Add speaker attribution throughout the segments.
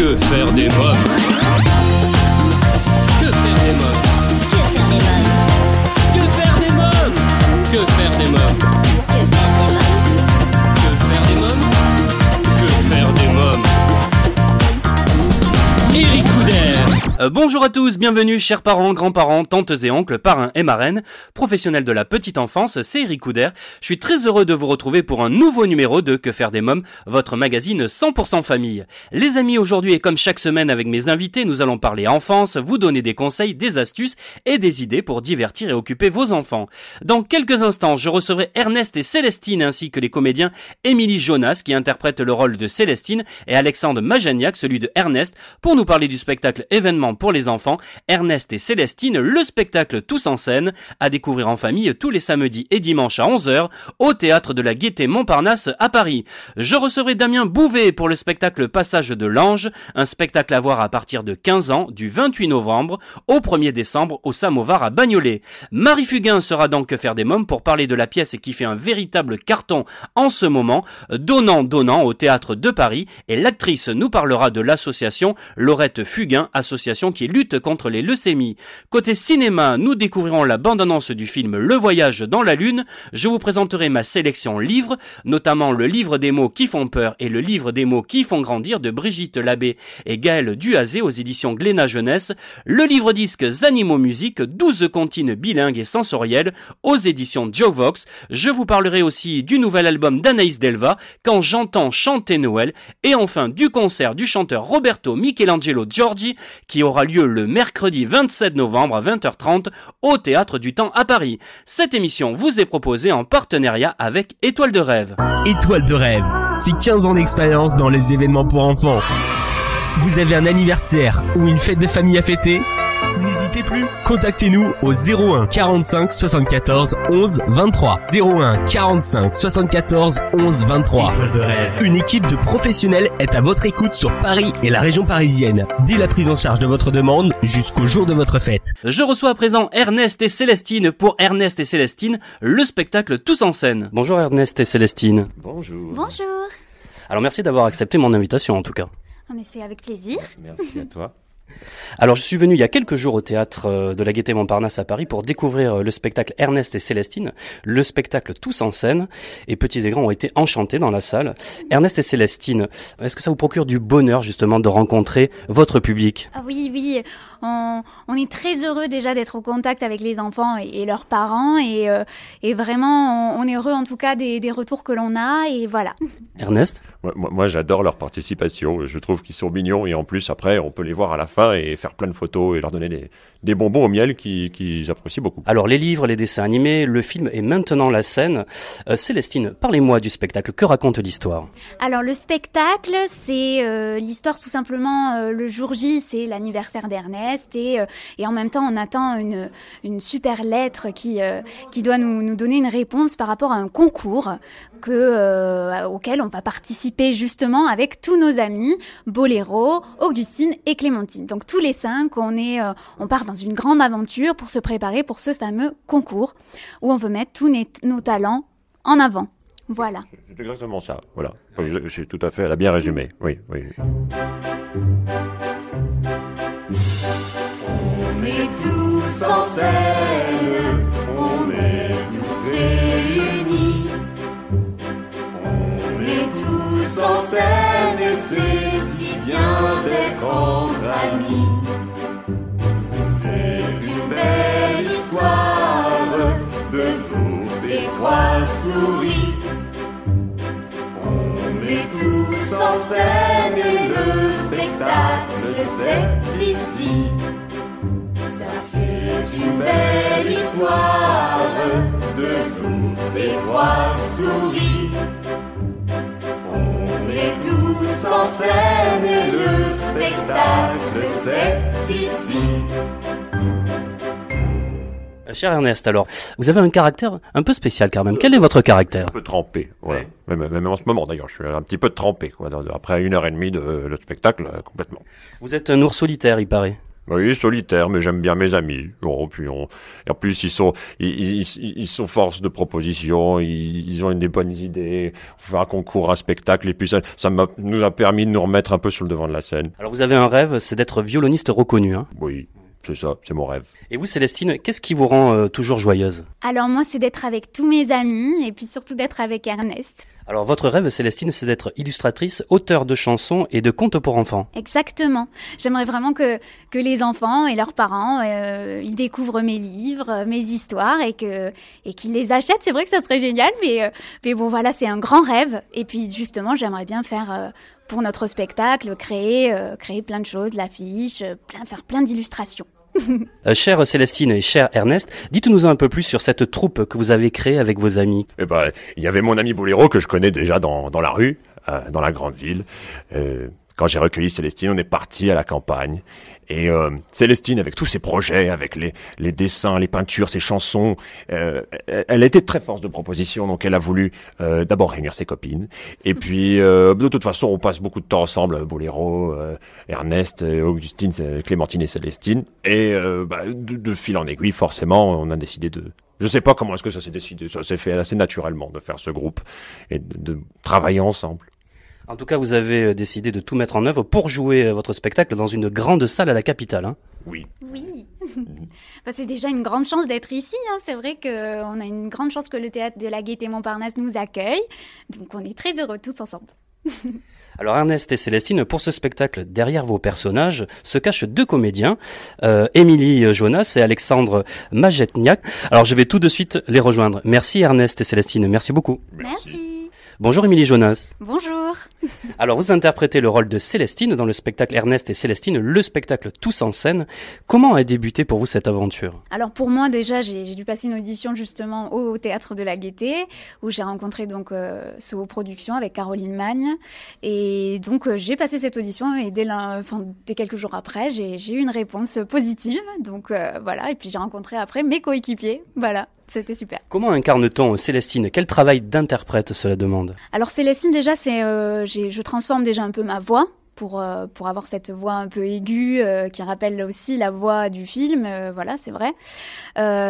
Speaker 1: Que faire des mômes Que faire des mômes
Speaker 2: Que faire des mômes
Speaker 1: Que faire des mômes
Speaker 2: Que faire
Speaker 1: Euh, Bonjour à tous, bienvenue chers parents, grands-parents, tantes et oncles, parrains et marraines, professionnels de la petite enfance, c'est Eric Couder. Je suis très heureux de vous retrouver pour un nouveau numéro de Que faire des mômes, votre magazine 100% famille. Les amis, aujourd'hui et comme chaque semaine avec mes invités, nous allons parler enfance, vous donner des conseils, des astuces et des idées pour divertir et occuper vos enfants. Dans quelques instants, je recevrai Ernest et Célestine ainsi que les comédiens Émilie Jonas qui interprète le rôle de Célestine et Alexandre Majaniak celui de Ernest pour nous parler du spectacle événement pour les enfants Ernest et Célestine, le spectacle tous en scène à découvrir en famille tous les samedis et dimanches à 11h au théâtre de la Gaîté Montparnasse à Paris. Je recevrai Damien Bouvet pour le spectacle Passage de l'Ange, un spectacle à voir à partir de 15 ans du 28 novembre au 1er décembre au Samovar à Bagnolet. Marie Fugain sera donc que faire des mômes pour parler de la pièce qui fait un véritable carton en ce moment, Donnant Donnant au théâtre de Paris et l'actrice nous parlera de l'association Laurette Fugain, association qui lutte contre les leucémies. Côté cinéma, nous découvrirons la bande-annonce du film Le Voyage dans la Lune. Je vous présenterai ma sélection livres, notamment le livre des mots qui font peur et le livre des mots qui font grandir de Brigitte Labbé et Gaël Duazé aux éditions Glénat Jeunesse, le livre disque Animaux Musique, 12 comptines bilingues et sensorielles aux éditions Joe Vox. Je vous parlerai aussi du nouvel album d'Anaïs Delva, Quand j'entends chanter Noël, et enfin du concert du chanteur Roberto Michelangelo Giorgi qui aura lieu le mercredi 27 novembre à 20h30 au Théâtre du Temps à Paris. Cette émission vous est proposée en partenariat avec Étoile de Rêve.
Speaker 3: Étoile de rêve, c'est 15 ans d'expérience dans les événements pour enfants. Vous avez un anniversaire ou une fête de famille à fêter? Plus, contactez-nous au 01 45 74 11 23. 01 45 74 11 23. Une équipe de professionnels est à votre écoute sur Paris et la région parisienne, dès la prise en charge de votre demande jusqu'au jour de votre fête.
Speaker 1: Je reçois à présent Ernest et Célestine pour Ernest et Célestine, le spectacle Tous en scène. Bonjour Ernest et Célestine.
Speaker 4: Bonjour.
Speaker 2: Bonjour
Speaker 1: Alors merci d'avoir accepté mon invitation en tout cas.
Speaker 2: Ah, mais c'est avec plaisir.
Speaker 4: Merci à toi.
Speaker 1: Alors je suis venu il y a quelques jours au théâtre euh, de la Gaîté Montparnasse à Paris pour découvrir euh, le spectacle Ernest et Célestine, le spectacle tous en scène, et petits et grands ont été enchantés dans la salle. Ernest et Célestine, est-ce que ça vous procure du bonheur justement de rencontrer votre public?
Speaker 2: Ah oui, oui, on, on est très heureux déjà d'être au contact avec les enfants et, et leurs parents et, euh, et vraiment on, on est heureux en tout cas des, des retours que l'on a et voilà.
Speaker 1: Ernest?
Speaker 4: Moi, moi- moi, j'adore leur participation. Je trouve qu'ils sont mignons et en plus, après, on peut les voir à la fin et faire plein de photos et leur donner des, des bonbons au miel qui- qu'ils apprécient beaucoup.
Speaker 1: Alors les livres, les dessins animés, le film et maintenant la scène. Euh, Célestine, parlez-moi du spectacle, que raconte l'histoire?
Speaker 2: Alors le spectacle, c'est euh, l'histoire tout simplement. euh, le jour J, c'est l'anniversaire d'Ernest et, euh, et en même temps, on attend une, une super lettre qui, euh, qui doit nous, nous donner une réponse par rapport à un concours que, euh, auquel on va participer justement avec tous nos amis, Boléro, Augustine et Clémentine. Donc tous les cinq, on, est, euh, on part dans une grande aventure pour se préparer pour ce fameux concours où on veut mettre tous nos- talents en avant. Voilà.
Speaker 4: C'est exactement ça. Voilà. C'est tout à fait, elle a bien résumé. Oui, oui.
Speaker 5: On est tous en scène, on est tous réunis. On est tous en scène et c'est si bien d'être entre amis. C'est une belle histoire de sous et trois souris. On est tous en scène et le spectacle c'est ici. C'est une belle histoire de sous et trois souris. On est tous en scène et le spectacle c'est ici.
Speaker 1: Euh, Cher Ernest, alors, vous avez un caractère un peu spécial quand même. Quel est votre caractère
Speaker 4: Un peu trempé. Voilà. Même, même en ce moment, d'ailleurs, je suis un petit peu trempé. Quoi. Après une heure et demie de le spectacle, euh, complètement.
Speaker 1: Vous êtes un ours solitaire, il paraît.
Speaker 4: Oui, solitaire, mais j'aime bien mes amis. Bon, puis on... Et en plus, ils sont, ils, ils, ils sont force de proposition, ils, ils ont des bonnes idées. On fait un concours, un spectacle, et puis ça, ça nous a permis de nous remettre un peu sur le devant de la scène.
Speaker 1: Alors vous avez un rêve, c'est d'être violoniste reconnu. Hein.
Speaker 4: Oui, c'est ça, c'est mon rêve.
Speaker 1: Et vous, Célestine, qu'est-ce qui vous rend euh, toujours joyeuse?
Speaker 2: Alors moi, c'est d'être avec tous mes amis et puis surtout d'être avec Ernest.
Speaker 1: Alors votre rêve, Célestine, c'est d'être illustratrice, auteur de chansons et de contes pour enfants.
Speaker 2: Exactement. J'aimerais vraiment que, que les enfants et leurs parents, euh, ils découvrent mes livres, mes histoires et que et qu'ils les achètent. C'est vrai que ça serait génial, mais euh, mais bon voilà, c'est un grand rêve. Et puis justement, j'aimerais bien faire euh, pour notre spectacle, créer euh, créer plein de choses, l'affiche, euh, plein faire plein d'illustrations.
Speaker 1: Euh, chère Célestine et cher Ernest, dites-nous un peu plus sur cette troupe que vous avez créée avec vos amis.
Speaker 4: Eh ben, il y avait mon ami Boléro que je connais déjà dans, dans la rue, euh, dans la grande ville. Euh, quand j'ai recueilli Célestine, on est parti à la campagne. Et euh, Célestine, avec tous ses projets, avec les, les dessins, les peintures, ses chansons, euh, elle, était très force de proposition, donc elle a voulu euh, d'abord réunir ses copines. Et puis, euh, de toute façon, on passe beaucoup de temps ensemble, Boléro, euh, Ernest, euh, Augustine, Clémentine et Célestine. Et euh, bah, de, de fil en aiguille, forcément, on a décidé de, je sais pas comment est-ce que ça s'est décidé, ça s'est fait assez naturellement de faire ce groupe et de, de travailler ensemble.
Speaker 1: En tout cas, vous avez euh, décidé de tout mettre en œuvre pour jouer euh, votre spectacle dans une grande salle à la capitale. Hein.
Speaker 4: Oui.
Speaker 2: Oui. Bah, c'est déjà une grande chance d'être ici. hein. C'est vrai qu'on a une grande chance que le théâtre de la Gaîté Montparnasse nous accueille. Donc on est très heureux tous ensemble.
Speaker 1: Alors Ernest et Célestine, pour ce spectacle, derrière vos personnages se cachent deux comédiens, euh, Émilie Jonas et Alexandre Majetniak. Alors je vais tout de suite les rejoindre. Merci Ernest et Célestine, merci beaucoup.
Speaker 2: Merci.
Speaker 1: Bonjour Émilie Jonas.
Speaker 2: Bonjour.
Speaker 1: Alors vous interprétez le rôle de Célestine dans le spectacle Ernest et Célestine, le spectacle Tous en scène. Comment a débuté pour vous cette aventure?
Speaker 2: Alors pour moi déjà j'ai dû passer une audition justement au, au théâtre de la Gaîté où j'ai rencontré donc euh, So Productions avec Caroline Magne. Et donc euh, j'ai passé cette audition et dès, l'un- enfin, dès quelques jours après j'ai eu une réponse positive. Donc euh, voilà. Et puis j'ai rencontré après mes coéquipiers. Voilà. C'était super.
Speaker 1: Comment incarne-t-on Célestine? Quel travail d'interprète cela demande?
Speaker 2: Alors Célestine déjà c'est euh, je transforme déjà un peu ma voix pour euh, pour avoir cette voix un peu aiguë euh, qui rappelle aussi la voix du film euh, voilà c'est vrai.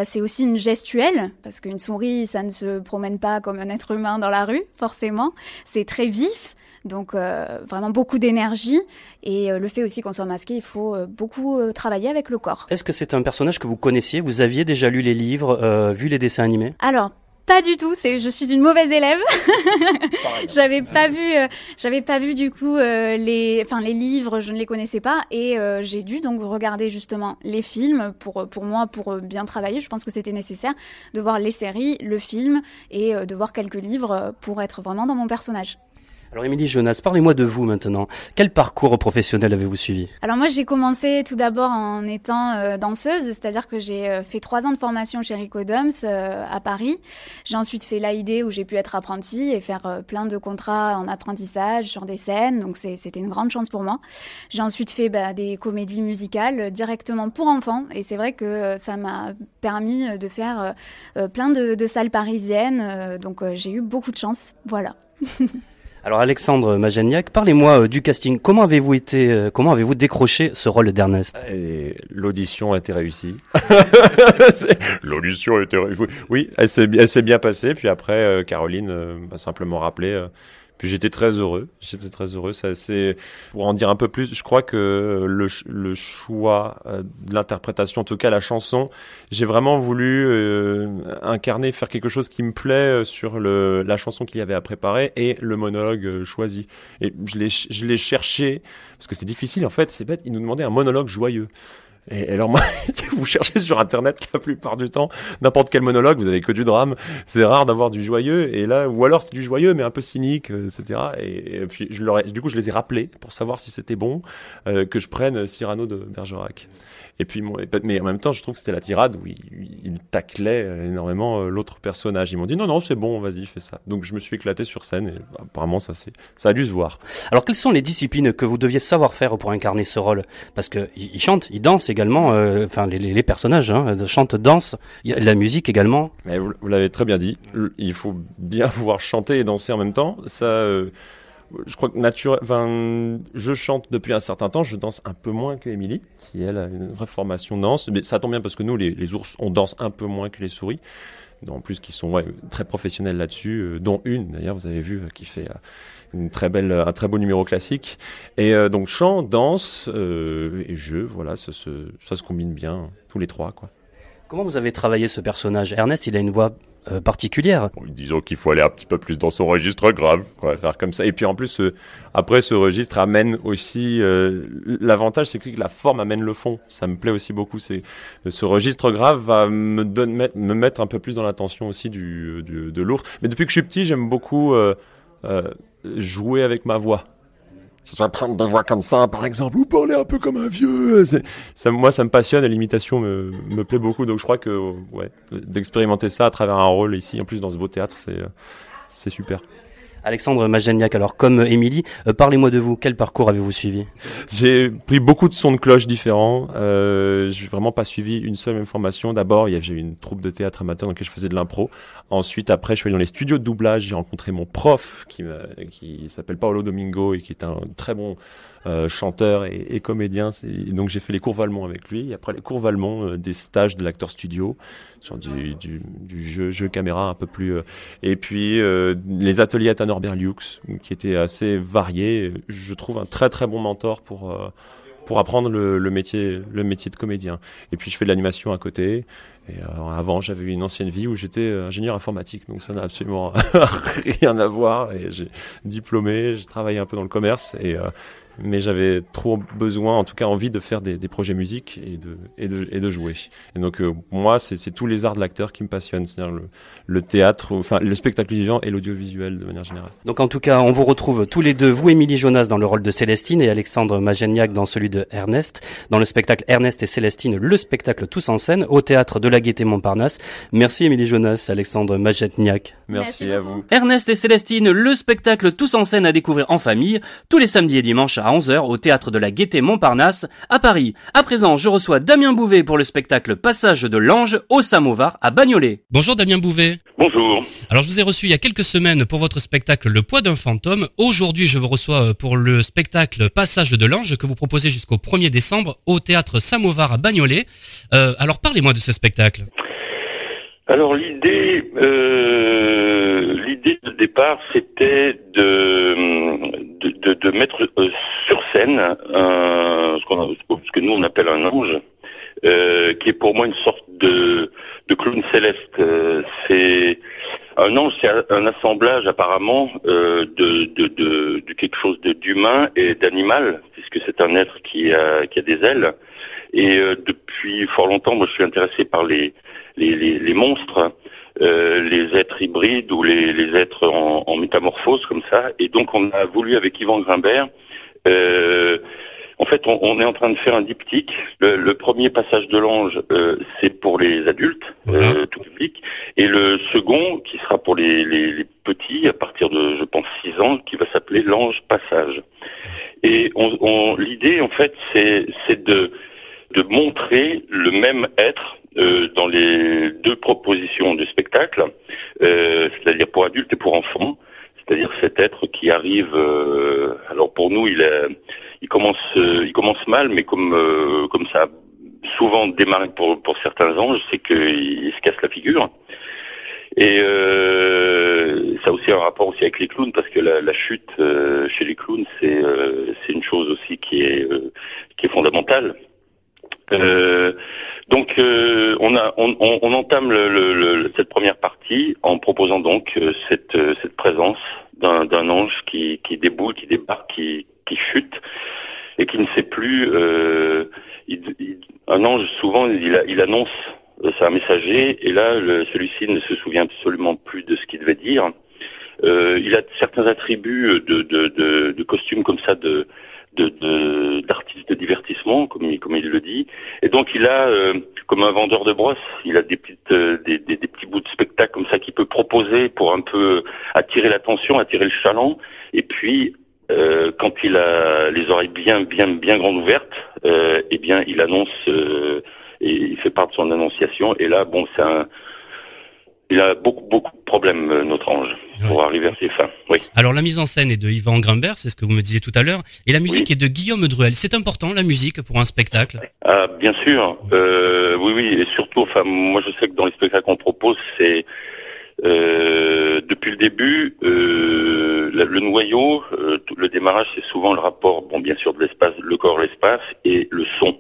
Speaker 2: C'est aussi une gestuelle parce qu'une souris ça ne se promène pas comme un être humain dans la rue forcément. C'est très vif donc vraiment beaucoup d'énergie. Et le fait aussi qu'on soit masqué il faut beaucoup travailler avec le corps.
Speaker 1: Est-ce que c'est un personnage que vous connaissiez? Vous aviez déjà lu les livres, vu les dessins animés?
Speaker 2: Alors, pas du tout. C'est, je suis une mauvaise élève. j'avais pas vu, euh, j'avais pas vu du coup euh, les, enfin les livres, je ne les connaissais pas et euh, j'ai dû donc regarder justement les films pour pour moi pour bien travailler. Je pense que c'était nécessaire de voir les séries, le film et de voir quelques livres pour être vraiment dans mon personnage.
Speaker 1: Alors Émilie Jonas, parlez-moi de vous maintenant. Quel parcours professionnel avez-vous suivi?
Speaker 2: Alors moi j'ai commencé tout d'abord en étant euh, danseuse, c'est-à-dire que j'ai euh, fait trois ans de formation chez Rico Doms euh, à Paris. J'ai ensuite fait l'AID où j'ai pu être apprentie et faire plein de contrats en apprentissage sur des scènes, donc c'était une grande chance pour moi. J'ai ensuite fait bah, des comédies musicales directement pour enfants et c'est vrai que ça m'a permis de faire plein de, salles parisiennes, donc j'ai eu beaucoup de chance, voilà.
Speaker 1: Alors Alexandre Majaniak, parlez-moi euh, du casting. Comment avez-vous été, euh, comment avez-vous décroché ce rôle d'Ernest?
Speaker 4: L'audition a été réussie. L'audition a été réussie. Oui, elle s'est, bien passée. Puis après, euh, Caroline m'a simplement rappelé. Puis j'étais très heureux. J'étais très heureux. Ça, c'est pour en dire un peu plus. Je crois que le, le choix euh, de l'interprétation, en tout cas la chanson, j'ai vraiment voulu euh, incarner, faire quelque chose qui me plaît euh, sur le, la chanson qu'il y avait à préparer et le monologue euh, choisi. Et je l'ai, je l'ai cherché parce que c'est difficile. En fait, c'est bête. Ils nous demandaient un monologue joyeux. Et alors moi, vous cherchez sur internet la plupart du temps n'importe quel monologue, vous avez que du drame. C'est rare d'avoir du joyeux. Et là, ou alors c'est du joyeux mais un peu cynique, euh, etc. Et, et puis je leur ai- du coup, je les ai rappelés pour savoir si c'était bon euh, que je prenne Cyrano de Bergerac. Et puis, mais en même temps, je trouve que c'était la tirade où il, il taclait euh, énormément euh, l'autre personnage. Ils m'ont dit non, non, c'est bon, vas-y, fais ça. Donc je me suis éclaté sur scène et apparemment ça, c'est, ça a dû se voir.
Speaker 1: Alors quelles sont les disciplines que vous deviez savoir faire pour incarner ce rôle? Parce que il chante, il danse également. euh, Enfin, les, les- les personnages hein, chantent, dansent. La musique également.
Speaker 4: Mais vous, vous l'avez très bien dit. Il faut bien pouvoir chanter et danser en même temps. Ça, euh, je crois que naturel, enfin, je chante depuis un certain temps, je danse un peu moins que Émilie, qui elle a une vraie formation danse, mais ça tombe bien parce que nous, les, ours, on danse un peu moins que les souris, en plus qui sont très professionnels là-dessus, euh, dont une d'ailleurs, vous avez vu, euh, qui fait euh, une très belle, un très beau numéro classique. Et donc chant, danse et jeu, voilà, ça se, combine bien tous les trois.
Speaker 1: Comment vous avez travaillé ce personnage? Ernest, il a une voix euh, particulière.
Speaker 4: Disons qu'il faut aller un petit peu plus dans son registre grave, faire comme ça. Et puis en plus, euh, après ce registre amène aussi euh, l'avantage, c'est que la forme amène le fond. Ça me plaît aussi beaucoup. C'est ce registre grave va me donne me mettre un peu plus dans l'attention aussi du, de l'ours. Mais depuis que je suis petit, j'aime beaucoup jouer avec ma voix. Ce soit prendre des voix comme ça, par exemple, ou parler un peu comme un vieux. C'est- Ça, moi, ça me passionne et l'imitation me, me plaît beaucoup. Donc, je crois que, ouais, d'expérimenter ça à travers un rôle ici, en plus dans ce beau théâtre, c'est, euh, c'est super.
Speaker 1: Alexandre Mageniac, alors comme Émilie, euh, parlez-moi de vous. Quel parcours avez-vous suivi?
Speaker 4: J'ai pris beaucoup de sons de cloche différents. Euh, j'ai vraiment pas suivi une seule même formation. D'abord, j'ai eu une troupe de théâtre amateur dans laquelle je faisais de l'impro. Ensuite, après, je suis allé dans les studios de doublage. J'ai rencontré mon prof qui, s'appelle Paolo Domingo et qui est un très bon euh, chanteur et, comédien. Donc, j'ai fait les cours Valmont avec lui. Et après les cours Valmont, euh, des stages de l'acteur studio sur du, jeu, caméra un peu plus. euh, et puis les ateliers à Tanner Berliux, qui étaient assez variés. Je trouve un très très bon mentor pour euh, pour apprendre le, métier le métier de comédien. Et puis je fais de l'animation à côté. Et euh, avant, j'avais une ancienne vie où j'étais euh, ingénieur informatique, donc ça n'a absolument rien à voir. Et j'ai diplômé, j'ai travaillé un peu dans le commerce, et mais j'avais trop besoin, en tout cas envie de faire des, des projets musique et de et de et de jouer. Et donc euh, moi, c'est c'est tous les arts de l'acteur qui me passionnent, c'est-à-dire le, le théâtre, enfin le spectacle vivant et l'audiovisuel de manière générale.
Speaker 1: Donc en tout cas, on vous retrouve tous les deux, vous Émilie Jonas dans le rôle de Célestine et Alexandre Mageniac dans celui de Ernest, dans le spectacle Ernest et Célestine, le spectacle tous en scène au théâtre de la Gaîté Montparnasse. Merci Émilie Jonas, Alexandre Mageniac.
Speaker 4: Merci,
Speaker 2: Merci
Speaker 4: à vous.
Speaker 1: Ernest et Célestine, le spectacle tous en scène à découvrir en famille, tous les samedis et dimanches à 11h au théâtre de la Gaîté Montparnasse, à Paris. À présent, je reçois Damien Bouvet pour le spectacle Passage de l'Ange au Samovar à Bagnolet.
Speaker 6: Bonjour Damien Bouvet.
Speaker 7: Bonjour.
Speaker 6: Alors je vous ai reçu il y a quelques semaines pour votre spectacle Le poids d'un fantôme. Aujourd'hui je vous reçois euh, pour le spectacle Passage de l'ange que vous proposez jusqu'au 1er décembre au théâtre Samovar à Bagnolet. Euh, alors parlez-moi de ce spectacle.
Speaker 7: Alors l'idée, euh, l'idée de départ, c'était de, de, de, de mettre euh, sur scène un, ce, a- ce que nous on appelle un ange, euh, qui est pour moi une sorte de, de clown céleste. Euh, c'est un ange, c'est un- assemblage apparemment euh, de, de, quelque chose d'humain et d'animal, puisque c'est un être qui a, qui a des ailes. Et depuis fort longtemps, moi je suis intéressé par les les, les, les monstres, euh, les êtres hybrides ou les, les êtres en, en métamorphose comme ça. Et donc on a voulu avec Yvan Grimbert, euh, en fait on, on est en train de faire un diptyque. Le, le premier passage de l'ange, euh, c'est pour les adultes, euh, tout public, et le second qui sera pour les, les, les petits à partir de je pense 6 ans, qui va s'appeler l'ange passage. Et on, on, l'idée en fait c'est c'est de de montrer le même être euh, dans les deux propositions du spectacle, euh, c'est-à-dire pour adultes et pour enfants, c'est-à-dire cet être qui arrive. euh, alors pour nous, il, il commence, euh, il commence mal, mais comme euh, comme ça souvent démarré pour pour certains anges, c'est qu'il se casse la figure. Et euh, ça a aussi un rapport aussi avec les clowns parce que la, la chute chez les clowns c'est c'est une chose aussi qui est qui est fondamentale. Euh, donc euh, on, a, on, on, on entame le, le, le- cette première partie en proposant donc euh, cette, euh, cette présence d'un ange qui, qui déboule, qui débarque, qui, qui chute et qui ne sait plus. euh, il- il- un ange souvent il, il annonce c'est un messager et là celui-ci ne se souvient absolument plus de ce qu'il devait dire. Il a certains attributs de, de, de, de costumes comme ça de de- de- divertissement, comme il, le dit. Et donc il a, euh, comme un vendeur de brosses, il a euh, des, petits bouts de spectacle comme ça qu'il peut proposer pour un peu attirer l'attention, attirer le chaland. Et puis, euh, quand il a les oreilles bien, bien, bien grandes ouvertes, eh bien, il annonce il fait part de son annonciation. Et là, bon, c'est un il a beaucoup beaucoup de problèmes euh, notre ange pour arriver à ses fins. Oui.
Speaker 6: Alors la mise en scène est de Yvan Grimbert, c'est ce que vous me disiez tout à l'heure, et la musique
Speaker 7: Oui.
Speaker 6: est de Guillaume Druel. C'est important la musique pour un spectacle?
Speaker 7: Ah, bien sûr. Euh, oui, oui, et surtout, enfin, moi, je sais que dans les spectacles qu'on propose, c'est euh, depuis le début, euh, la- le noyau, euh, le démarrage, c'est souvent le rapport, bon, bien sûr, de l'espace, le corps, l'espace, et le son.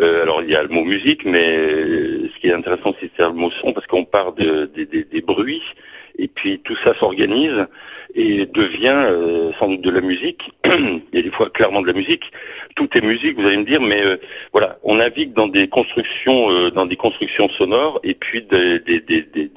Speaker 7: Euh, alors, il y a le mot musique, mais ce qui est intéressant, c'est le mot son, parce qu'on part de- des- des- des bruits, et puis tout ça s'organise et devient euh, sans doute de la musique. il y a des fois clairement de la musique. Tout est musique, vous allez me dire, mais euh, voilà, on navigue dans des constructions, euh, dans des constructions sonores et puis des, des, des, des,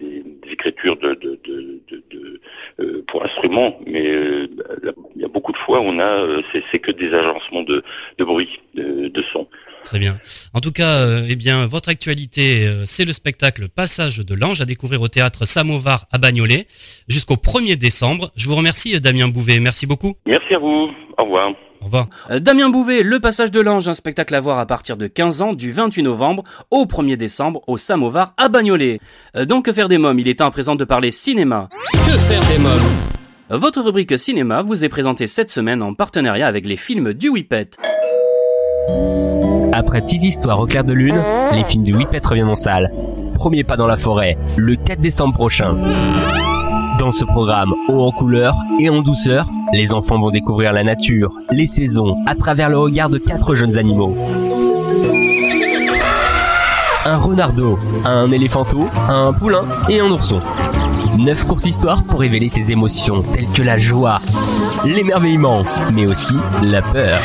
Speaker 7: écritures de, de, de, de- de, euh, pour instruments. Mais euh, là, il y a beaucoup de fois, on a, euh, c'est, que des agencements de, de bruit, de, de son.
Speaker 6: Très bien. En tout cas, euh, eh bien, votre actualité, euh, c'est le spectacle Passage de l'Ange à découvrir au théâtre Samovar à Bagnolet jusqu'au 1er décembre. Je vous remercie, euh, Damien Bouvet. Merci beaucoup.
Speaker 7: Merci à vous. Au revoir.
Speaker 6: Au revoir.
Speaker 1: Damien Bouvet, Le Passage de l'Ange, un spectacle à voir à partir de 15 ans du 28 novembre au 1er décembre au Samovar à Bagnolet. Donc que faire des mômes? Il est temps à présent de parler cinéma. Que faire des mômes? Votre rubrique cinéma vous est présentée cette semaine en partenariat avec les films du Whippet.
Speaker 3: Après Petite Histoire au clair de lune, les films du Whippet reviennent en salle. Premier pas dans la forêt, le 4 décembre prochain. Dans ce programme haut en couleur et en douceur, les enfants vont découvrir la nature, les saisons, à travers le regard de quatre jeunes animaux. Un renardeau, un éléphanteau, un poulain et un ourson. Neuf courtes histoires pour révéler ses émotions telles que la joie, l'émerveillement, mais aussi la peur.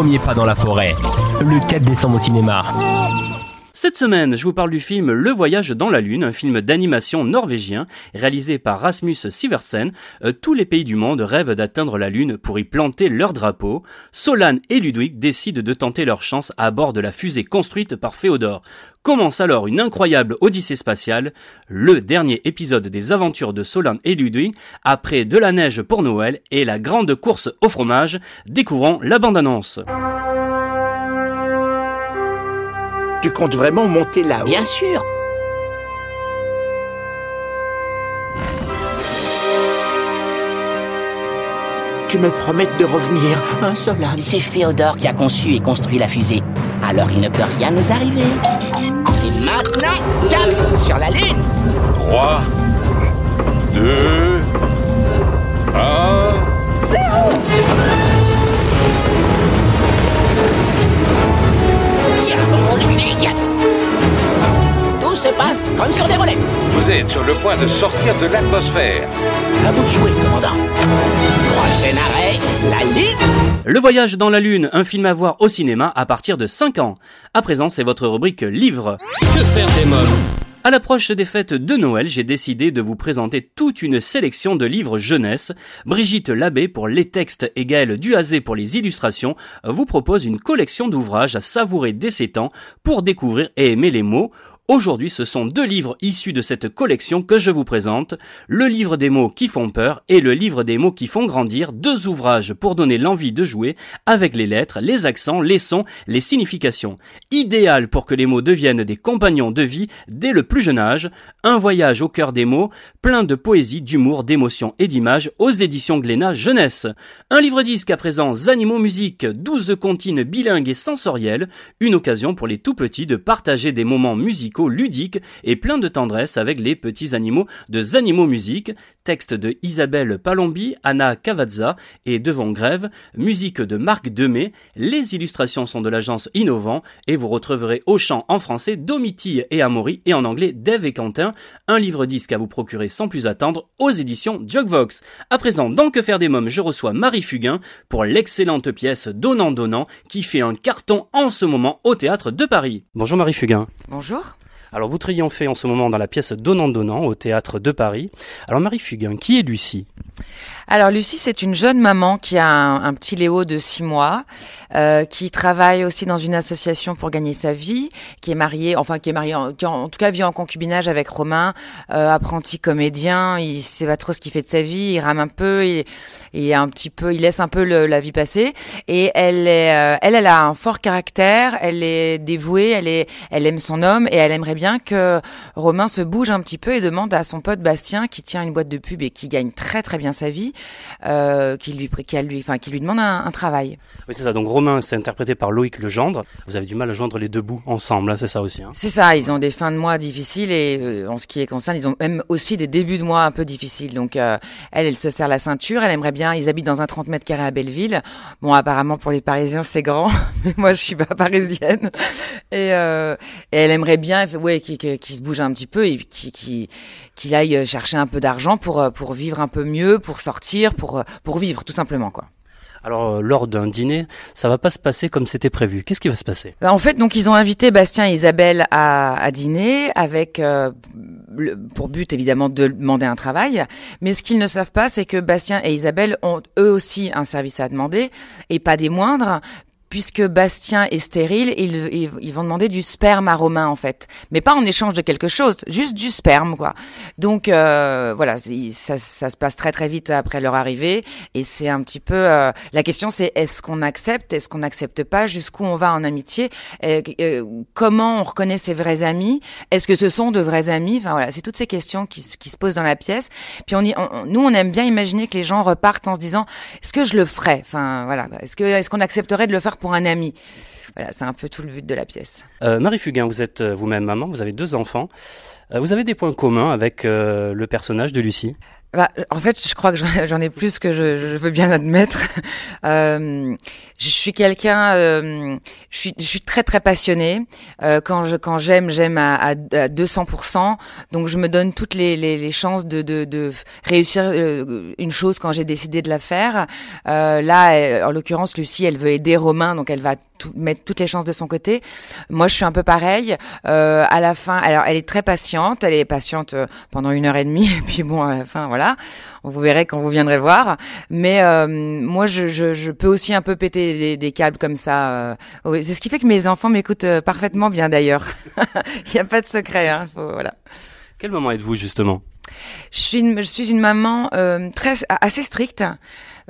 Speaker 3: Premier pas dans la forêt, le 4 décembre au cinéma.
Speaker 1: Cette semaine, je vous parle du film Le Voyage dans la Lune, un film d'animation norvégien réalisé par Rasmus Siversen. Euh, tous les pays du monde rêvent d'atteindre la Lune pour y planter leur drapeau. Solan et Ludwig décident de tenter leur chance à bord de la fusée construite par Féodor. Commence alors une incroyable odyssée spatiale, le dernier épisode des aventures de Solan et Ludwig, après de la neige pour Noël et la grande course au fromage. Découvrons la bande-annonce.
Speaker 8: Tu comptes vraiment monter là-haut?
Speaker 9: Bien sûr.
Speaker 8: Tu me promets de revenir, un Solal
Speaker 9: C'est Féodore qui a conçu et construit la fusée. Alors il ne peut rien nous arriver. Et maintenant, cap sur la Lune
Speaker 10: 3, de sortir de l'atmosphère.
Speaker 8: À vous de jouer, commandant.
Speaker 9: Prochain arrêt, la Lune
Speaker 1: Le voyage dans la Lune, un film à voir au cinéma à partir de 5 ans. À présent, c'est votre rubrique livre. Que faire des mômes? À l'approche des fêtes de Noël, j'ai décidé de vous présenter toute une sélection de livres jeunesse. Brigitte Labbé pour les textes et Gaël Duazé pour les illustrations vous propose une collection d'ouvrages à savourer dès 7 ans pour découvrir et aimer les mots. Aujourd'hui, ce sont deux livres issus de cette collection que je vous présente. Le livre des mots qui font peur et le livre des mots qui font grandir. Deux ouvrages pour donner l'envie de jouer avec les lettres, les accents, les sons, les significations. Idéal pour que les mots deviennent des compagnons de vie dès le plus jeune âge. Un voyage au cœur des mots, plein de poésie, d'humour, d'émotion et d'images aux éditions Glénat Jeunesse. Un livre disque à présent, Animaux Musique, 12 comptines bilingues et sensorielles. Une occasion pour les tout petits de partager des moments musicaux ludiques et plein de tendresse avec les petits animaux de Zanimaux Musique. Texte de Isabelle Palombi, Anna Cavazza et Devant Grève. Musique de Marc Demey. Les illustrations sont de l'agence Innovant et vous retrouverez au chant en français Domitille et Amaury et en anglais Dave et Quentin. Un livre disque à vous procurer sans plus attendre aux éditions Jugvox. À présent, dans Que faire des mômes, je reçois Marie Fugain pour l'excellente pièce Donnant Donnant qui fait un carton en ce moment au théâtre de Paris. Bonjour Marie Fugain.
Speaker 11: Bonjour.
Speaker 1: Alors vous triomphez en ce moment dans la pièce Donnant Donnant au théâtre de Paris. Alors Marie Fugain, qui est Lucie?
Speaker 11: Alors Lucie, c'est une jeune maman qui a un, petit Léo de six mois, euh, qui travaille aussi dans une association pour gagner sa vie, qui est mariée, enfin qui est mariée, qui en, tout cas vit en concubinage avec Romain, euh, apprenti comédien. Il sait pas trop ce qu'il fait de sa vie, il rame un peu, il, il un petit peu, il laisse un peu la vie passer. Et elle est, euh, elle, elle a un fort caractère, elle est dévouée, elle est, elle aime son homme et elle aimerait bien que Romain se bouge un petit peu et demande à son pote Bastien qui tient une boîte de pub et qui gagne très très bien sa vie euh, qui lui, qui, lui, enfin, qui lui demande un, un travail.
Speaker 1: Oui, c'est ça. Donc Romain, c'est interprété par Loïc Legendre. Vous avez du mal à joindre les deux bouts ensemble, hein, c'est ça aussi. Hein.
Speaker 11: C'est ça. Ils ont des fins de mois difficiles et euh, en ce qui est concerne, ils ont même aussi des débuts de mois un peu difficiles. Donc euh, elle, elle se serre la ceinture. Elle aimerait bien. Ils habitent dans un 30 mètres carrés à Belleville. Bon, apparemment pour les Parisiens, c'est grand, mais moi, je suis pas parisienne. Et, euh, et elle aimerait bien, ouais, qu'il qu se bouge un petit peu et qu'il qu qu'il aille chercher un peu d'argent pour pour vivre un peu mieux, pour sortir, pour pour vivre tout simplement quoi.
Speaker 1: Alors euh, lors d'un dîner, ça va pas se passer comme c'était prévu. Qu'est-ce qui va se passer?
Speaker 11: En fait, donc ils ont invité Bastien et Isabelle à, à dîner avec euh, le, pour but évidemment de demander un travail. Mais ce qu'ils ne savent pas, c'est que Bastien et Isabelle ont eux aussi un service à demander et pas des moindres puisque Bastien est stérile, ils, ils, ils, vont demander du sperme à Romain en fait, mais pas en échange de quelque chose, juste du sperme quoi. Donc euh, voilà, ça, ça, se passe très très vite après leur arrivée. Et c'est un petit peu euh, la question, c'est est-ce qu'on accepte, est-ce qu'on n'accepte pas, jusqu'où on va en amitié, euh, comment on reconnaît ses vrais amis, est-ce que ce sont de vrais amis, enfin voilà, c'est toutes ces questions qui, qui, se posent dans la pièce. Puis on, y, on, nous on aime bien imaginer que les gens repartent en se disant est-ce que je le ferais, enfin voilà, est-ce que est-ce qu'on accepterait de le faire pour un ami. Voilà, c'est un peu tout le but de la pièce.
Speaker 1: Euh, Marie Fugain, vous êtes vous-même maman, vous avez deux enfants. Euh, vous avez des points communs avec euh, le personnage de Lucie?
Speaker 11: Bah, en fait, je crois que j'en ai plus que je, je veux bien admettre. Euh, je suis quelqu'un, euh, je suis, je suis très très passionnée. Euh, quand je quand j'aime, j'aime à, à, à 200%. Donc je me donne toutes les, les, les chances de, de, de réussir euh, une chose quand j'ai décidé de la faire. Euh, là, en l'occurrence, Lucie, elle veut aider Romain, donc elle va tout, mettre toutes les chances de son côté. Moi, je suis un peu pareil. Euh, à la fin, alors elle est très patiente. Elle est patiente pendant une heure et demie. Et puis bon, à la fin, voilà. Vous verrez quand vous viendrez voir. Mais euh, moi, je, peux aussi un peu péter des, câbles comme ça. Euh. C'est ce qui fait que mes enfants m'écoutent euh, parfaitement bien d'ailleurs. Il n'y a pas de secret. Hein, voilà.
Speaker 1: Quel moment êtes-vous justement?
Speaker 11: Je suis, une, je suis une maman euh, très assez stricte.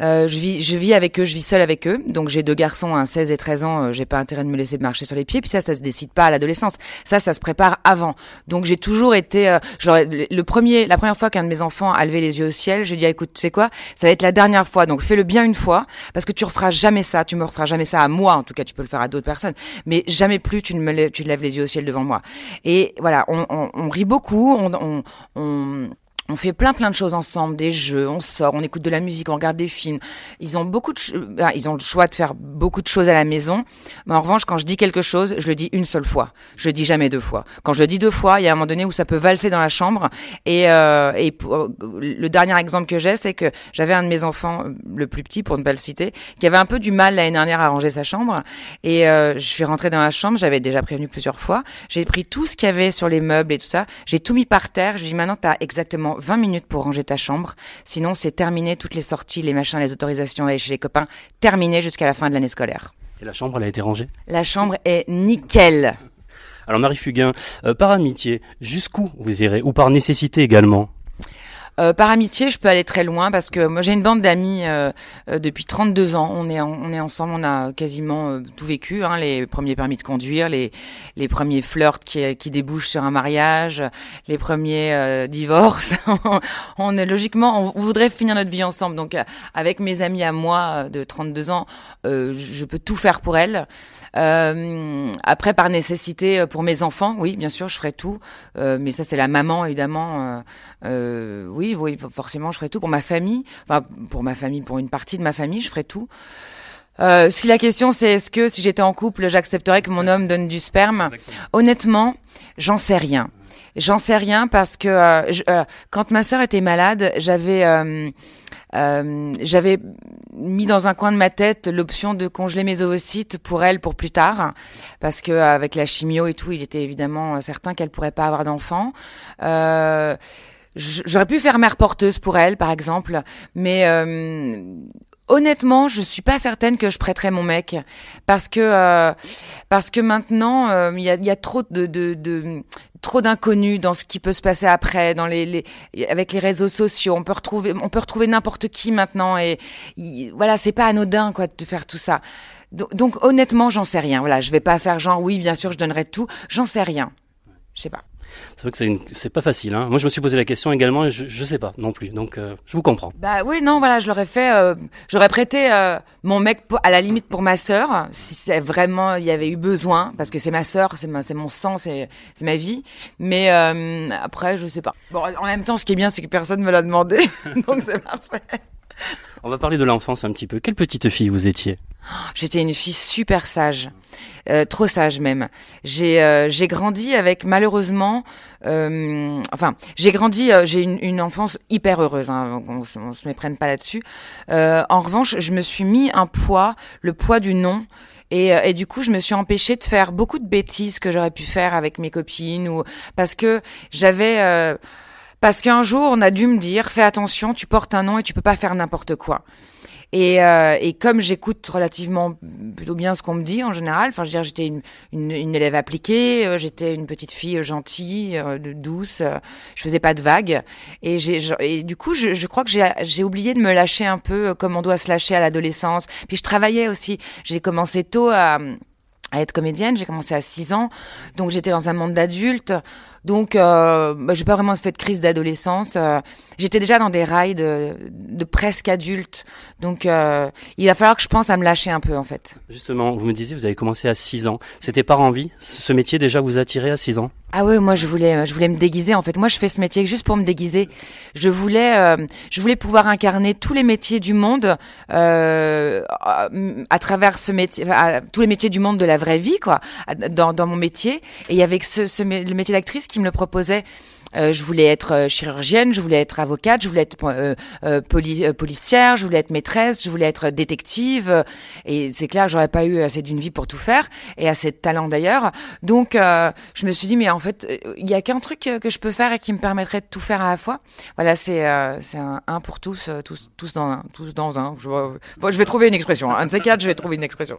Speaker 11: Euh, je vis, je vis avec eux, je vis seule avec eux. Donc j'ai deux garçons, un 16 et 13 ans. Euh, j'ai pas intérêt de me laisser marcher sur les pieds. Puis ça, ça se décide pas à l'adolescence. Ça, ça se prépare avant. Donc j'ai toujours été, euh, genre le premier, la première fois qu'un de mes enfants a levé les yeux au ciel, je lui ai dit écoute, tu sais quoi, ça va être la dernière fois. Donc fais-le bien une fois, parce que tu referas jamais ça. Tu me referas jamais ça à moi. En tout cas, tu peux le faire à d'autres personnes, mais jamais plus tu ne me lèves, tu lèves les yeux au ciel devant moi. Et voilà, on, on, on rit beaucoup. on, on, on fait plein plein de choses ensemble, des jeux, on sort, on écoute de la musique, on regarde des films. Ils ont beaucoup de, bah, ils ont le choix de faire beaucoup de choses à la maison. Mais en revanche, quand je dis quelque chose, je le dis une seule fois. Je le dis jamais deux fois. Quand je le dis deux fois, il y a un moment donné où ça peut valser dans la chambre. Et, euh, et pour, le dernier exemple que j'ai, c'est que j'avais un de mes enfants, le plus petit pour ne pas le citer, qui avait un peu du mal l'année dernière à ranger sa chambre. Et euh, je suis rentrée dans la chambre, j'avais déjà prévenu plusieurs fois. J'ai pris tout ce qu'il y avait sur les meubles et tout ça. J'ai tout mis par terre. Je lui dis maintenant, t'as exactement 20 minutes pour ranger ta chambre. Sinon, c'est terminé, toutes les sorties, les machins, les autorisations d'aller chez les copains, terminé jusqu'à la fin de l'année scolaire.
Speaker 1: Et la chambre, elle a été rangée?
Speaker 11: La chambre est nickel.
Speaker 1: Alors Marie Fugain, euh, par amitié, jusqu'où vous irez? Ou par nécessité également?
Speaker 11: Euh, par amitié, je peux aller très loin parce que moi j'ai une bande d'amis euh, euh, depuis 32 ans. On est on est ensemble, on a quasiment euh, tout vécu. Hein, les premiers permis de conduire, les les premiers flirts qui, qui débouchent sur un mariage, les premiers euh, divorces. on est logiquement, on voudrait finir notre vie ensemble. Donc avec mes amis à moi de 32 ans, je peux tout faire pour elles. Euh, après, par nécessité, pour mes enfants, oui, bien sûr, je ferai tout. Euh, mais ça, c'est la maman, évidemment. Euh, oui, oui, forcément, je ferai tout pour ma famille. Enfin, pour ma famille, pour une partie de ma famille, je ferai tout. Euh, si la question c'est est-ce que si j'étais en couple, j'accepterais que mon homme donne du sperme?
Speaker 1: Exactement.
Speaker 11: Honnêtement, j'en sais rien. J'en sais rien parce que euh, je, euh, quand ma sœur était malade, j'avais euh, j'avais mis dans un coin de ma tête l'option de congeler mes ovocytes pour elle pour plus tard parce que avec la chimio et tout, il était évidemment certain qu'elle pourrait pas avoir d'enfant. Euh, J'aurais pu faire mère porteuse pour elle, par exemple, mais euh, honnêtement, je suis pas certaine que je prêterais mon mec parce que euh, parce que maintenant euh, il y, a, y, a, trop de, de, de trop d'inconnus dans ce qui peut se passer après, dans les, les, avec les réseaux sociaux. On peut retrouver on peut retrouver n'importe qui maintenant et voilà, c'est pas anodin quoi de faire tout ça. Donc, donc honnêtement, j'en sais rien. Voilà, je vais pas faire genre oui, bien sûr, je donnerai tout. J'en sais rien. Je sais pas.
Speaker 1: C'est vrai que c'est une... pas facile. Hein. Moi, je me suis posé la question également et je, je sais pas non plus. Donc, euh, je vous comprends.
Speaker 11: Bah oui, non, voilà, je l'aurais fait. Euh, j'aurais prêté euh, mon mec à la limite pour ma sœur, si c'est vraiment il y avait eu besoin, parce que c'est ma sœur, c'est c'est mon sang, c'est c'est ma vie. Mais euh, après, je sais pas. Bon, en même temps, ce qui est bien, c'est que personne me l'a demandé, donc c'est parfait.
Speaker 1: On va parler de l'enfance un petit peu. Quelle petite fille vous étiez
Speaker 11: J'étais une fille super sage, euh, trop sage même. J'ai euh, j'ai grandi avec malheureusement, euh, enfin j'ai grandi, euh, j'ai une, une, enfance hyper heureuse. Hein, on, on, se méprenne pas là-dessus. Euh, en revanche, je me suis mis un poids, le poids du non. Et, et, du coup, je me suis empêchée de faire beaucoup de bêtises que j'aurais pu faire avec mes copines ou parce que j'avais parce qu'un jour, on a dû me dire, fais attention, tu portes un nom et tu peux pas faire n'importe quoi. Et, euh, et comme j'écoute relativement plutôt bien ce qu'on me dit en général, enfin, je veux dire, j'étais une, une, une, élève appliquée, euh, j'étais une petite fille gentille, euh, douce, euh, je faisais pas de vagues. Et, et du coup, je, je crois que j'ai, j'ai oublié de me lâcher un peu comme on doit se lâcher à l'adolescence. Puis je travaillais aussi. J'ai commencé tôt à à être comédienne, j'ai commencé à 6 ans, donc j'étais dans un monde d'adultes. Donc, euh, bah, j'ai pas vraiment fait de crise d'adolescence. Euh, J'étais déjà dans des rails de, de presque adulte. Donc, euh, il va falloir que je pense à me lâcher un peu, en fait.
Speaker 1: Justement, vous me disiez, vous avez commencé à 6 ans. C'était par envie? Ce métier déjà vous attirait à 6 ans?
Speaker 11: Ah ouais, moi je voulais, je voulais me déguiser. En fait, moi je fais ce métier juste pour me déguiser. Je voulais, euh, je voulais pouvoir incarner tous les métiers du monde euh, à travers ce métier, tous les métiers du monde de la vraie vie, quoi, dans, mon métier. Et il y avait le métier d'actrice qui me le proposait. Euh, je voulais être euh, chirurgienne, je voulais être avocate, je voulais être euh, euh poli policière, je voulais être maîtresse, je voulais être détective. et c'est clair, j'aurais pas eu assez d'une vie pour tout faire et assez de talent d'ailleurs. Donc je me suis dit mais en fait il y a qu'un truc que je peux faire et qui me permettrait de tout faire à la fois. Voilà, c'est c'est un, un, pour tous, tous tous dans un, tous dans un. Je, bon, je vais trouver une expression. Un de ces quatre, je vais trouver une expression.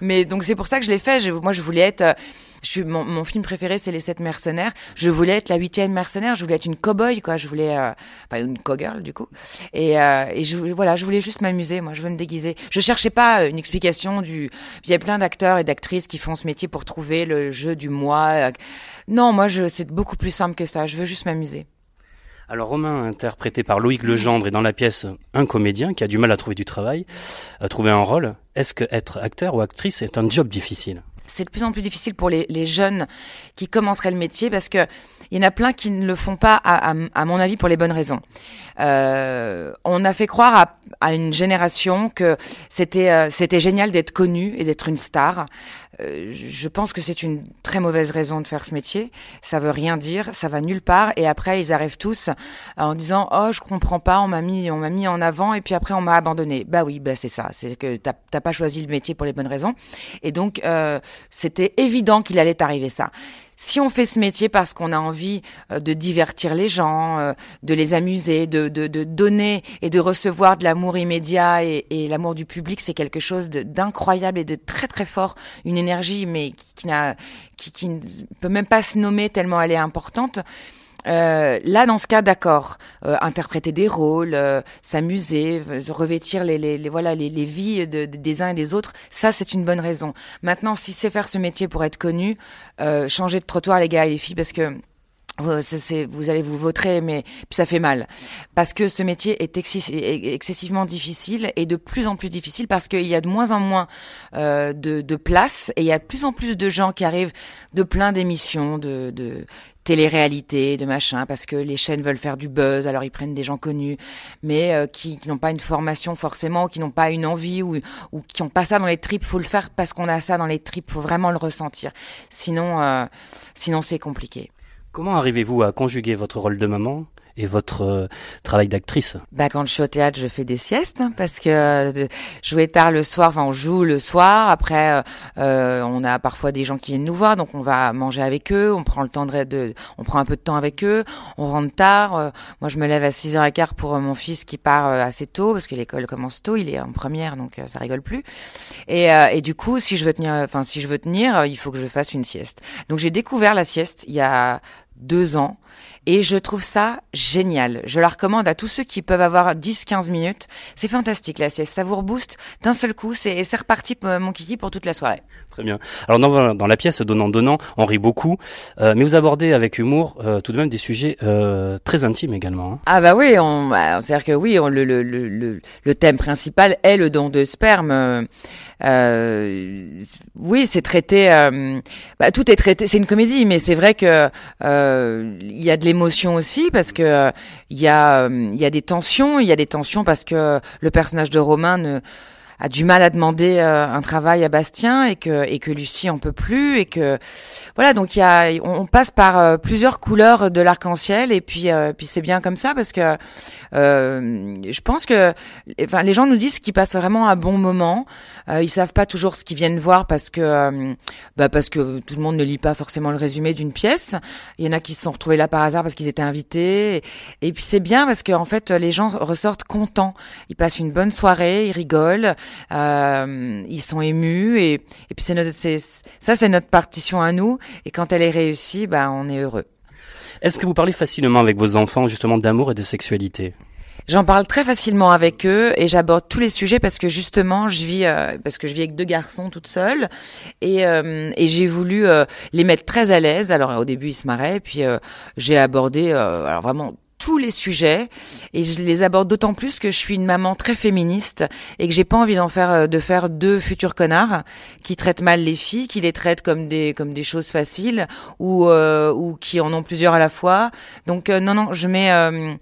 Speaker 11: Mais donc c'est pour ça que je l'ai fait. Moi je voulais être je suis, mon, mon film préféré, c'est Les Sept Mercenaires. Je voulais être la huitième mercenaire. Je voulais être une cow-boy, quoi. Je voulais, euh, une cowgirl, du coup. Et, euh, et je, voilà, je voulais juste m'amuser. Moi, je veux me déguiser. Je cherchais pas une explication du. Il y a plein d'acteurs et d'actrices qui font ce métier pour trouver le jeu du moi. Non, moi, je, c'est beaucoup plus simple que ça. Je veux juste m'amuser.
Speaker 1: Alors Romain, interprété par Loïc Legendre, est dans la pièce un comédien qui a du mal à trouver du travail, à trouver un rôle. Est-ce que être acteur ou actrice est un job difficile?
Speaker 11: C'est de plus en plus difficile pour les, jeunes qui commenceraient le métier parce que il y en a plein qui ne le font pas, à, mon avis, pour les bonnes raisons. Euh, on a fait croire à, à une génération que c'était euh, c'était génial d'être connu et d'être une star. Euh, je pense que c'est une très mauvaise raison de faire ce métier. Ça veut rien dire, ça va nulle part. Et après, ils arrivent tous en disant oh je comprends pas, on m'a mis on m'a mis en avant et puis après on m'a abandonné. Bah oui, bah c'est ça, c'est que t'as pas choisi le métier pour les bonnes raisons. Et donc euh, c'était évident qu'il allait arriver ça si on fait ce métier parce qu'on a envie euh, de divertir les gens, euh, de les amuser, de, de, de, donner et de recevoir de l'amour immédiat et, et l'amour du public, c'est quelque chose d'incroyable et de très très fort, une énergie mais qui, qui, qui, qui ne peut même pas se nommer tellement elle est importante. Euh, là, dans ce cas, d'accord, euh, interpréter des rôles, euh, s'amuser, revêtir les, les, les, voilà les, les vies de, de, des uns et des autres, ça c'est une bonne raison. Maintenant, si c'est faire ce métier pour être connu, euh, changer de trottoir les gars et les filles, parce que vous allez vous vautrer, mais ça fait mal parce que ce métier est excessivement difficile et de plus en plus difficile parce qu'il y a de moins en moins euh, de, de place et il y a de plus en plus de gens qui arrivent de plein d'émissions, de, de télé-réalité, de machin, parce que les chaînes veulent faire du buzz, alors ils prennent des gens connus, mais euh, qui, qui n'ont pas une formation forcément, qui n'ont pas une envie ou, ou qui n'ont pas ça dans les tripes. Faut le faire parce qu'on a ça dans les tripes. Faut vraiment le ressentir. Sinon, euh, sinon c'est compliqué.
Speaker 1: Comment arrivez-vous à conjuguer votre rôle de maman et votre euh, travail d'actrice
Speaker 11: Bah quand je suis au théâtre, je fais des siestes hein, parce que euh, jouer tard le soir, enfin on joue le soir. Après, euh, euh, on a parfois des gens qui viennent nous voir, donc on va manger avec eux, on prend le temps de, de on prend un peu de temps avec eux, on rentre tard. Euh, moi, je me lève à 6h15 pour euh, mon fils qui part assez tôt parce que l'école commence tôt, il est en première, donc ça rigole plus. Et, et du coup, si je veux tenir, enfin si je veux tenir, il faut que je fasse une sieste. Donc j'ai découvert la sieste il y a deux ans et je trouve ça génial. Je la recommande à tous ceux qui peuvent avoir 10-15 minutes. C'est fantastique la sieste, ça vous rebooste d'un seul coup, c'est c'est reparti euh, mon kiki pour toute la soirée.
Speaker 1: Très bien. Alors dans, dans la pièce Donnant Donnant, on rit beaucoup, euh, mais vous abordez avec humour euh, tout de même des sujets euh, très intimes également. hein.
Speaker 11: Ah bah oui, on, bah, c'est-à-dire que oui, on, le, le, le, le, thème principal est le don de sperme. Euh, oui, c'est traité. euh, bah, tout est traité. C'est une comédie, mais c'est vrai que euh, il y a de l'émotion aussi parce que euh, il y a euh, il y a des tensions. Il y a des tensions parce que le personnage de Romain ne a du mal à demander euh, un travail à Bastien et que et que Lucie en peut plus et que voilà donc il y a on, passe par euh, plusieurs couleurs de l'arc-en-ciel et puis euh, puis c'est bien comme ça parce que je pense que enfin les gens nous disent qu'ils passent vraiment un bon moment. Ils savent pas toujours ce qu'ils viennent voir parce que bah parce que tout le monde ne lit pas forcément le résumé d'une pièce. Il y en a qui se sont retrouvés là par hasard parce qu'ils étaient invités et, et puis c'est bien parce que en fait les gens ressortent contents. Ils passent une bonne soirée ils rigolent euh, ils sont émus et, et puis c'est notre, c'est, ça c'est notre partition à nous et quand elle est réussie, bah on est heureux.
Speaker 1: Est-ce que vous parlez facilement avec vos enfants justement d'amour et de sexualité?
Speaker 11: J'en parle très facilement avec eux et j'aborde tous les sujets parce que justement je vis euh, parce que je vis avec deux garçons toute seule et, euh, et j'ai voulu euh, les mettre très à l'aise. Alors au début ils se marraient puis euh, j'ai abordé euh, alors vraiment tous les sujets et je les aborde d'autant plus que je suis une maman très féministe et que j'ai pas envie d'en faire euh, de faire deux futurs connards qui traitent mal les filles, qui les traitent comme des comme des choses faciles ou euh, ou qui en ont plusieurs à la fois. Donc euh, non non, je mets euh,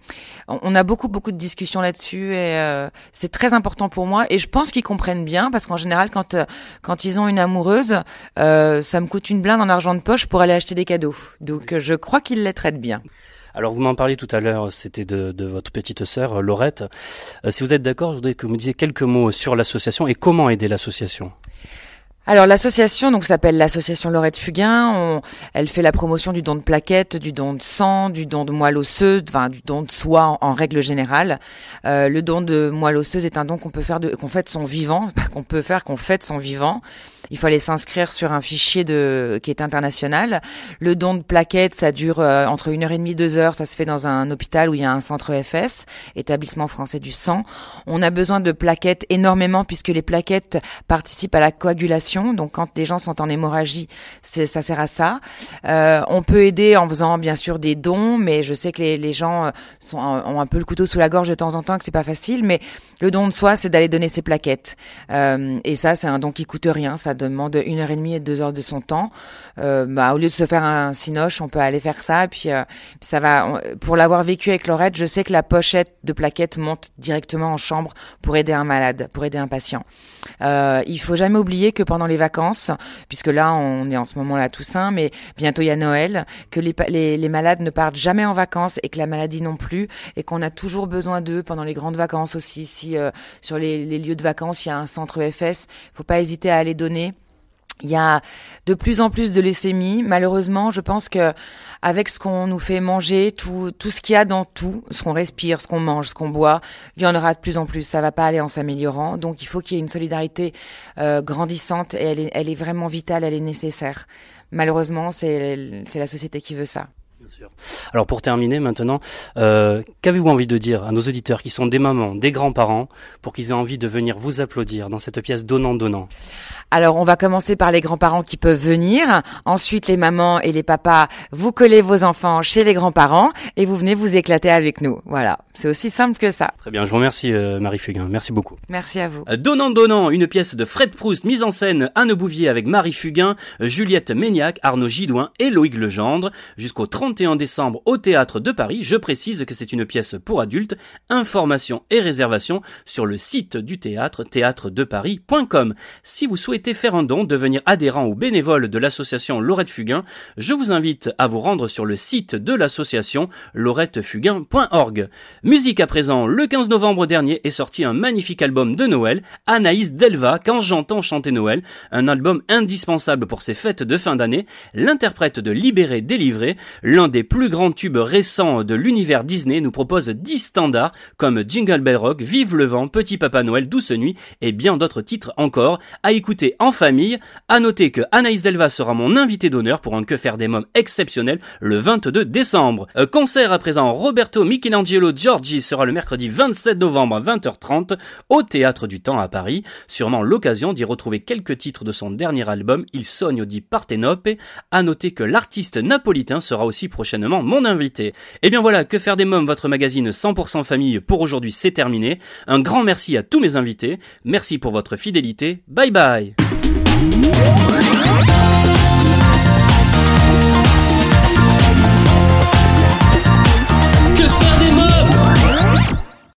Speaker 11: on a beaucoup beaucoup de discussions là-dessus et euh, c'est très important pour moi et je pense qu'ils comprennent bien parce qu'en général quand quand ils ont une amoureuse, euh, ça me coûte une blinde en argent de poche pour aller acheter des cadeaux. Donc je crois qu'ils les traitent bien.
Speaker 1: Alors vous m'en parliez tout à l'heure, c'était de, de votre petite sœur euh, Laurette. Euh, si vous êtes d'accord, je voudrais que vous me disiez quelques mots sur l'association et comment aider l'association.
Speaker 11: Alors l'association donc s'appelle l'association Laurette Fugain. Elle fait la promotion du don de plaquettes, du don de sang, du don de moelle osseuse, enfin du don de soi en, règle générale. Euh, le don de moelle osseuse est un don qu'on peut faire qu'on fait de son vivant, qu'on peut faire qu'on fait de son vivant. Il faut aller s'inscrire sur un fichier de qui est international. Le don de plaquettes, ça dure euh, entre une heure et demie, deux heures. Ça se fait dans un hôpital où il y a un centre FS, établissement français du sang. On a besoin de plaquettes énormément puisque les plaquettes participent à la coagulation. Donc quand les gens sont en hémorragie, ça sert à ça. Euh, on peut aider en faisant bien sûr des dons, mais je sais que les, gens euh, ont un peu le couteau sous la gorge de temps en temps, que c'est pas facile. Mais le don de soi, c'est d'aller donner ses plaquettes. Euh, et ça, c'est un don qui coûte rien. Ça demande une heure et demie et deux heures de son temps. Bah, au lieu de se faire un cinoche, on peut aller faire ça. Et puis, puis ça va. pour l'avoir vécu avec Laurette, je sais que la pochette de plaquettes monte directement en chambre pour aider un malade, pour aider un patient. Il faut jamais oublier que pendant les vacances, puisque là on est en ce moment là Toussaint, mais bientôt il y a Noël, que les malades ne partent jamais en vacances et que la maladie non plus, et qu'on a toujours besoin d'eux pendant les grandes vacances aussi. Si euh, sur les, les lieux de vacances il y a un centre FS, faut pas hésiter à aller donner. Il y a de plus en plus de leucémie. Malheureusement, je pense que avec ce qu'on nous fait manger, tout, tout ce qu'il y a dans tout, ce qu'on respire, ce qu'on mange, ce qu'on boit, il y en aura de plus en plus. Ça va pas aller en s'améliorant. Donc, il faut qu'il y ait une solidarité euh, grandissante et elle est, elle est vraiment vitale, elle est nécessaire. Malheureusement, c'est la société qui veut ça.
Speaker 1: Alors pour terminer maintenant, euh, qu'avez-vous envie de dire à nos auditeurs qui sont des mamans, des grands-parents, pour qu'ils aient envie de venir vous applaudir dans cette pièce donnant-donnant
Speaker 11: Alors, on va commencer par les grands-parents qui peuvent venir. Ensuite, les mamans et les papas, vous collez vos enfants chez les grands-parents et vous venez vous éclater avec nous. Voilà. C'est aussi simple que ça.
Speaker 1: Très bien, je vous remercie euh, Marie Fugain, merci beaucoup.
Speaker 11: Merci à vous.
Speaker 1: Euh, Donnant Donnant, une pièce de Fred Proust mise en scène Anne Bouvier avec Marie Fugain, Juliette Méniac, Arnaud Gidouin et Loïc Legendre jusqu'au 31 décembre au Théâtre de Paris. Je précise que c'est une pièce pour adultes. Informations et réservations sur le site du théâtre théâtredeparis.com. Si vous souhaitez souhaitez un don, devenir adhérent ou bénévole de l'association Laurette Fugain, je vous invite à vous rendre sur le site de l'association laurettefugain.org. Musique à présent, le 15 novembre dernier est sorti un magnifique album de Noël, Anaïs Delva, Quand j'entends chanter Noël, un album indispensable pour ces fêtes de fin d'année, l'interprète de Libéré délivré, l'un des plus grands tubes récents de l'univers Disney nous propose 10 standards comme Jingle Bell Rock, Vive le vent, Petit Papa Noël, Douce Nuit et bien d'autres titres encore à écouter en famille. À noter que Anaïs Delva sera mon invité d'honneur pour un Que faire des mômes exceptionnel le 22 décembre. Euh, concert à présent, Roberto Michelangelo Giorgi sera le mercredi 27 novembre à 20h30 au Théâtre du Temps à Paris. Sûrement l'occasion d'y retrouver quelques titres de son dernier album, Il Sogno di Partenope. À noter que l'artiste napolitain sera aussi prochainement mon invité. Et bien voilà, Que faire des mômes, votre magazine 100% famille pour aujourd'hui c'est terminé. Un grand merci à tous mes invités. Merci pour votre fidélité. Bye bye. Thank you.